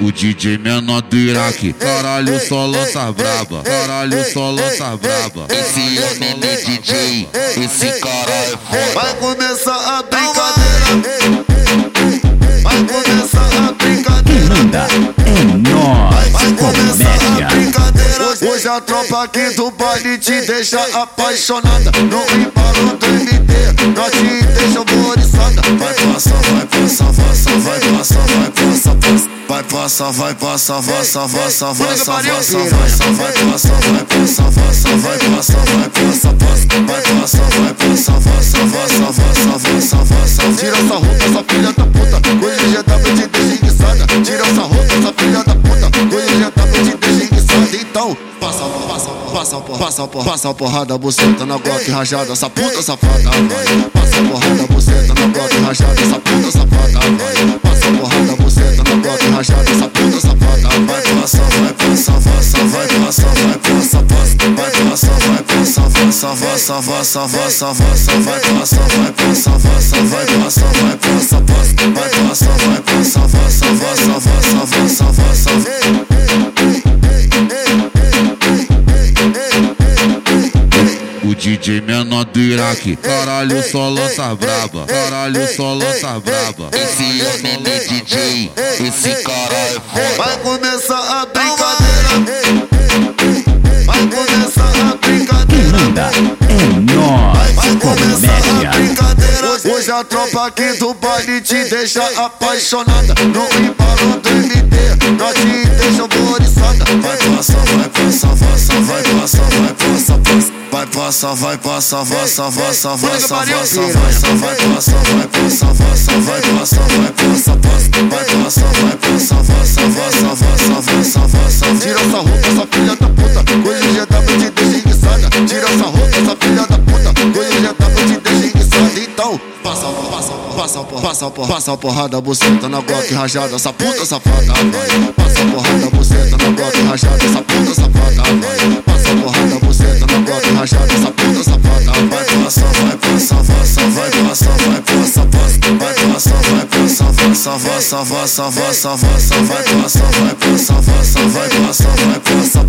O DJ menor do Iraque, caralho, só lança braba, caralho, só lança braba. Esse homem é DJ, esse cara é foda. Vai começar a brincadeira. Vai começar a brincadeira. Manda é nós, Vai começar a comédia. brincadeira. Hoje a tropa aqui do baile te deixa apaixonada. No embalo do MD, nós te deixa alvoriçada. Vai passar, vai passar, passa, passa, passa, passa, passa, vai passar, vai passar, passa, vai passar, vai passar, passa. Vai passar, vai passar, passa, passa, passa, passa, passa. Tira essa roupa, essa filha da puta. Hoje já tava te deixa enguiçada. Tira essa roupa, essa filha da puta. Hoje já tava te deixa enguiçada. Então, passa, passa, passa, passa, passa, passa a porrada, buceta na glock rajada. Essa puta safada, vai. Passa porrada, buceta na glock rajada. Essa puta safada, passa, passa, passa, passa, passa, passa. Vai, passa, vai, passa, passa, vai, passa, vai, passa, passa. Vai, passa, vai, passa, passa, passa, passa, passa, passa. O DJ menor do Iraque, caralho, só lança braba, caralho, só lança braba. Esse homem é DJ, esse cara é foda. Vai começar a brincadeira. Hoje a tropa aqui do baile te deixa apaixonada. No embalo do MD, nós te deixa alvoriçada. Vai passar, vai passar, passa, vai passar, vai passar, passa. Vai passar, vai passa, passa, passa, passa, vai passar, vai passar, vai passar, passa, vai passar, vai passar, passa. Vai passar, vai passar, passa, passa, passa, passa, passa. Tira essa roupa, essa filha da puta. Hoje já tava te deixa enguiçada. Tira essa roupa, essa filha da puta. Passa, passa, passa, passa a porrada, buceta na glock rajada. Essa puta safada, vai. Passa a porrada, buceta na glock rajada. Essa puta safada, a porrada, buceta na glock rajada. Essa puta safada, vai. Passa, vai, passa, passa, vai, passa, vai, passa, passa. Vai passa, vai, passa, passa, passa, passa, passa, passa. Vai passa, vai, passa, passa, vai, passa, vai, passa,